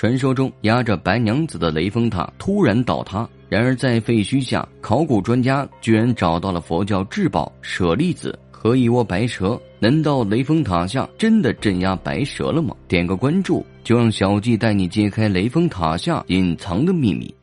传说中压着白娘子的雷峰塔突然倒塌。然而在废墟下，考古专家居然找到了佛教至宝舍利子和一窝白蛇。难道雷峰塔下真的镇压白蛇了吗？点个关注，就让小季带你揭开雷峰塔下隐藏的秘密。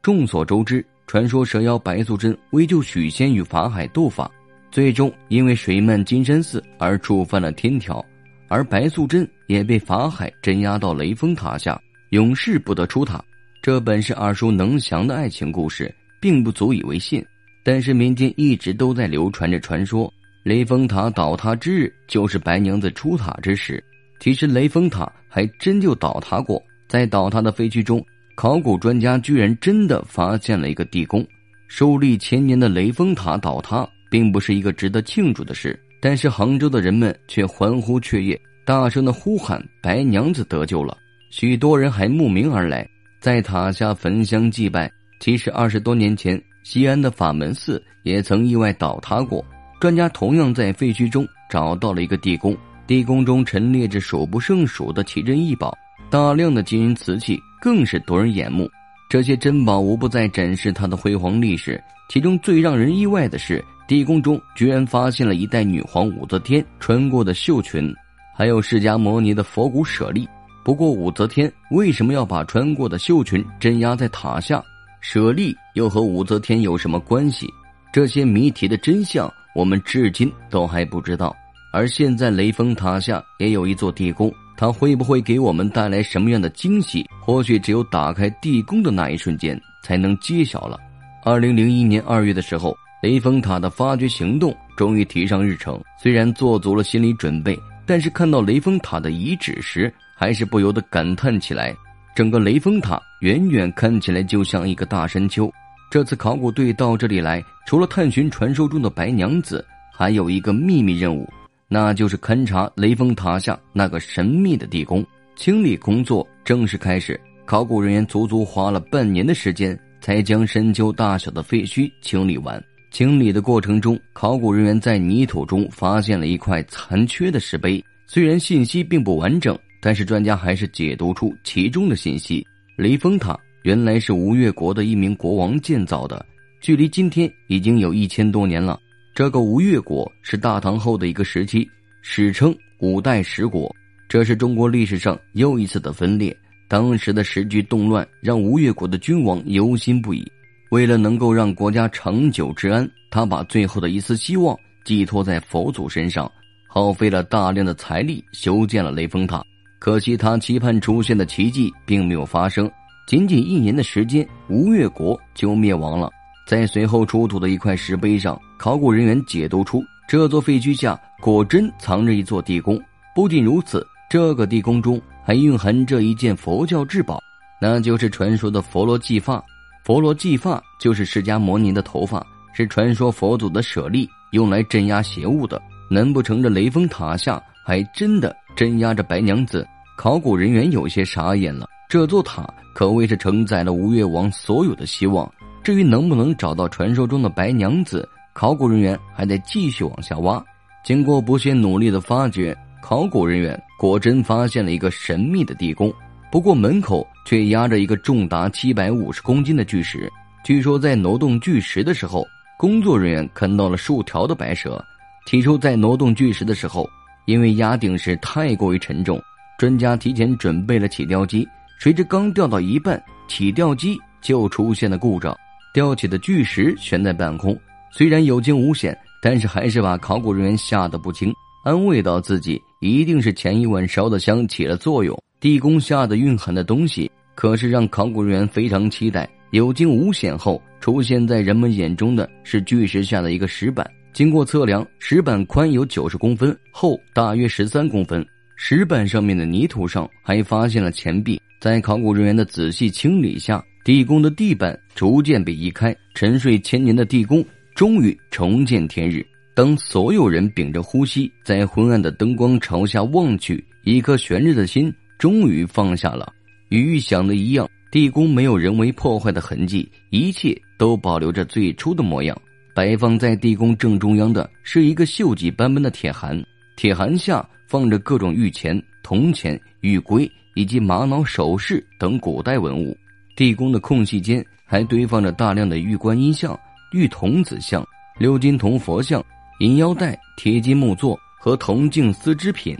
众所周知，传说蛇妖白素贞为救许仙与法海斗法，最终因为水漫金山寺而触犯了天条，而白素贞也被法海镇压到雷峰塔下，永世不得出塔。这本是耳熟能详的爱情故事，并不足以为信，但是民间一直都在流传着传说。雷峰塔倒塌之日就是白娘子出塔之时。其实雷峰塔还真就倒塌过，在倒塌的废墟中，考古专家居然真的发现了一个地宫。树立千年的雷峰塔倒塌，并不是一个值得庆祝的事，但是杭州的人们却欢呼雀跃，大声的呼喊：“白娘子得救了！”许多人还慕名而来，在塔下焚香祭拜。其实二十多年前，西安的法门寺也曾意外倒塌过。专家同样在废墟中找到了一个地宫，地宫中陈列着数不胜数的奇珍异宝，大量的金银瓷器更是夺人眼目。这些珍宝无不在展示它的辉煌历史。其中最让人意外的是，地宫中居然发现了一代女皇武则天穿过的绣裙，还有释迦摩尼的佛骨舍利。不过，武则天为什么要把穿过的绣裙镇压在塔下？舍利又和武则天有什么关系？这些谜题的真相。我们至今都还不知道，而现在雷峰塔下也有一座地宫，它会不会给我们带来什么样的惊喜？或许只有打开地宫的那一瞬间才能揭晓了。二零零一年二月的时候，雷峰塔的发掘行动终于提上日程。虽然做足了心理准备，但是看到雷峰塔的遗址时，还是不由得感叹起来：整个雷峰塔远远看起来就像一个大山丘。这次考古队到这里来，除了探寻传说中的白娘子，还有一个秘密任务，那就是勘察雷峰塔下那个神秘的地宫。清理工作正式开始，考古人员足足花了半年的时间，才将深丘大小的废墟清理完。清理的过程中，考古人员在泥土中发现了一块残缺的石碑，虽然信息并不完整，但是专家还是解读出其中的信息：雷峰塔。原来是吴越国的一名国王建造的，距离今天已经有一千多年了。这个吴越国是大唐后的一个时期，史称五代十国。这是中国历史上又一次的分裂。当时的时局动乱，让吴越国的君王忧心不已。为了能够让国家长久治安，他把最后的一丝希望寄托在佛祖身上，耗费了大量的财力修建了雷峰塔。可惜他期盼出现的奇迹并没有发生。仅仅一年的时间，吴越国就灭亡了。在随后出土的一块石碑上，考古人员解读出这座废墟下果真藏着一座地宫。不仅如此，这个地宫中还蕴含着一件佛教至宝，那就是传说的佛罗髻发。佛罗髻发就是释迦摩尼的头发，是传说佛祖的舍利，用来镇压邪物的。难不成这雷峰塔下还真的镇压着白娘子？考古人员有些傻眼了。这座塔可谓是承载了吴越王所有的希望。至于能不能找到传说中的白娘子，考古人员还得继续往下挖。经过不懈努力的发掘，考古人员果真发现了一个神秘的地宫。不过门口却压着一个重达七百五十公斤的巨石。据说在挪动巨石的时候，工作人员看到了数条的白蛇。起初在挪动巨石的时候，因为压顶时太过于沉重，专家提前准备了起吊机。谁知刚吊到一半，起吊机就出现了故障，吊起的巨石悬在半空。虽然有惊无险，但是还是把考古人员吓得不轻。安慰到自己，一定是前一晚烧的香起了作用。地宫下的蕴含的东西，可是让考古人员非常期待。有惊无险后，出现在人们眼中的是巨石下的一个石板。经过测量，石板宽有九十公分，厚大约十三公分。石板上面的泥土上还发现了钱币。在考古人员的仔细清理下，地宫的地板逐渐被移开，沉睡千年的地宫终于重见天日。当所有人屏着呼吸，在昏暗的灯光朝下望去，一颗悬着的心终于放下了。与预想的一样，地宫没有人为破坏的痕迹，一切都保留着最初的模样。摆放在地宫正中央的是一个锈迹斑斑的铁函，铁函下放着各种玉钱、铜钱、玉龟。以及玛瑙首饰等古代文物。地宫的空隙间还堆放着大量的玉观音像、玉童子像、鎏金铜佛像、银腰带、铁金木座和铜镜丝织品。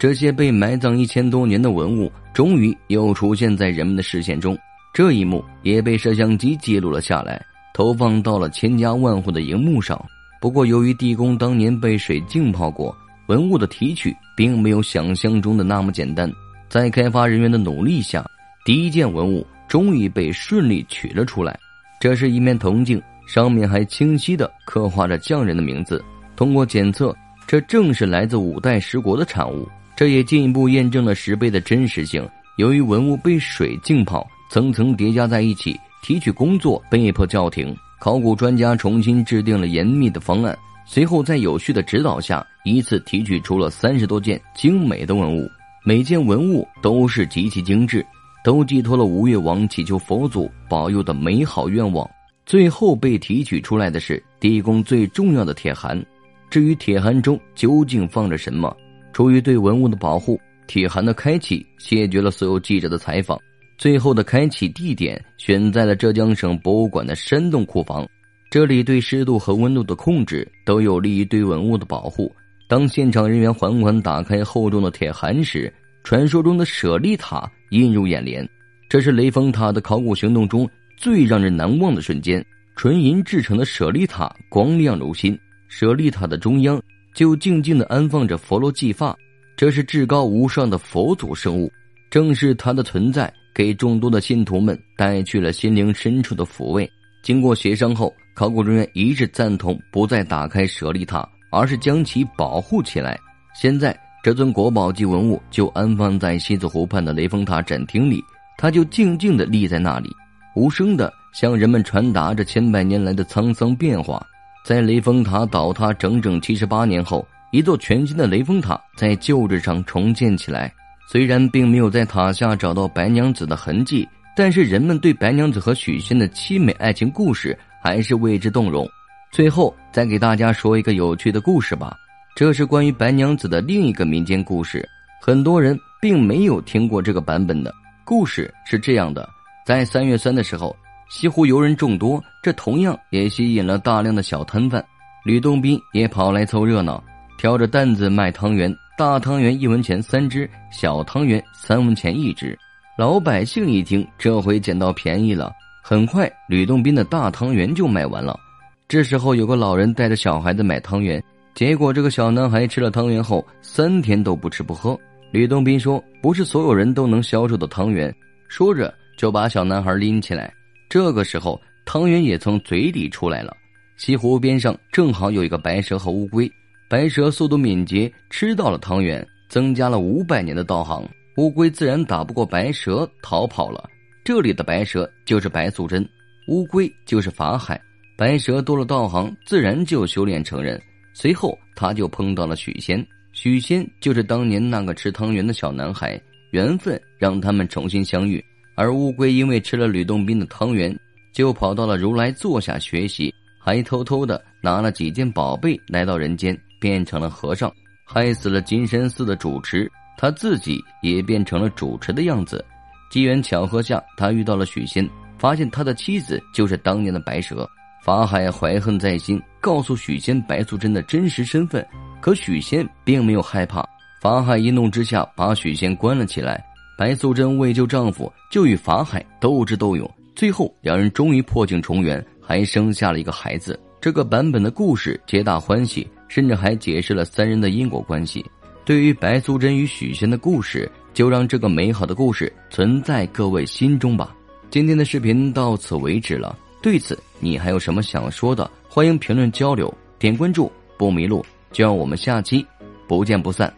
这些被埋葬一千多年的文物，终于又出现在人们的视线中。这一幕也被摄像机记录了下来，投放到了千家万户的荧幕上。不过，由于地宫当年被水浸泡过，文物的提取并没有想象中的那么简单。在开发人员的努力下，第一件文物终于被顺利取了出来。这是一面铜镜，上面还清晰的刻画着匠人的名字。通过检测，这正是来自五代十国的产物。这也进一步验证了石碑的真实性。由于文物被水浸泡，层层叠加在一起，提取工作被迫叫停。考古专家重新制定了严密的方案，随后在有序的指导下，依次提取出了三十多件精美的文物。每件文物都是极其精致，都寄托了吴越王祈求佛祖保佑的美好愿望。最后被提取出来的是地宫最重要的铁函。至于铁函中究竟放着什么？出于对文物的保护，铁函的开启谢绝了所有记者的采访。最后的开启地点选在了浙江省博物馆的山洞库房，这里对湿度和温度的控制都有利于对文物的保护。当现场人员缓缓打开厚重的铁函时，传说中的舍利塔映入眼帘。这是雷峰塔的考古行动中最让人难忘的瞬间。纯银制成的舍利塔光亮如新，舍利塔的中央。就静静的安放着佛罗髻发，这是至高无上的佛祖圣物。正是它的存在，给众多的信徒们带去了心灵深处的抚慰。经过协商后，考古人员一致赞同不再打开舍利塔，而是将其保护起来。现在，这尊国宝级文物就安放在西子湖畔的雷峰塔展厅里，它就静静的立在那里，无声的向人们传达着千百年来的沧桑变化。在雷峰塔倒塌整整七十八年后，一座全新的雷峰塔在旧址上重建起来。虽然并没有在塔下找到白娘子的痕迹，但是人们对白娘子和许仙的凄美爱情故事还是为之动容。最后，再给大家说一个有趣的故事吧。这是关于白娘子的另一个民间故事，很多人并没有听过这个版本的故事。是这样的，在三月三的时候。西湖游人众多，这同样也吸引了大量的小摊贩。吕洞宾也跑来凑热闹，挑着担子卖汤圆。大汤圆一文钱三只，小汤圆三文钱一只。老百姓一听，这回捡到便宜了。很快，吕洞宾的大汤圆就卖完了。这时候，有个老人带着小孩子买汤圆，结果这个小男孩吃了汤圆后，三天都不吃不喝。吕洞宾说：“不是所有人都能消受的汤圆。”说着，就把小男孩拎起来。这个时候，汤圆也从嘴里出来了。西湖边上正好有一个白蛇和乌龟，白蛇速度敏捷，吃到了汤圆，增加了五百年的道行。乌龟自然打不过白蛇，逃跑了。这里的白蛇就是白素贞，乌龟就是法海。白蛇多了道行，自然就修炼成人。随后，他就碰到了许仙，许仙就是当年那个吃汤圆的小男孩，缘分让他们重新相遇。而乌龟因为吃了吕洞宾的汤圆，就跑到了如来座下学习，还偷偷的拿了几件宝贝来到人间，变成了和尚，害死了金山寺的主持，他自己也变成了主持的样子。机缘巧合下，他遇到了许仙，发现他的妻子就是当年的白蛇。法海怀恨在心，告诉许仙白素贞的真实身份，可许仙并没有害怕。法海一怒之下，把许仙关了起来。白素贞为救丈夫，就与法海斗智斗勇，最后两人终于破镜重圆，还生下了一个孩子。这个版本的故事皆大欢喜，甚至还解释了三人的因果关系。对于白素贞与许仙的故事，就让这个美好的故事存在各位心中吧。今天的视频到此为止了，对此你还有什么想说的？欢迎评论交流，点关注不迷路，就让我们下期不见不散。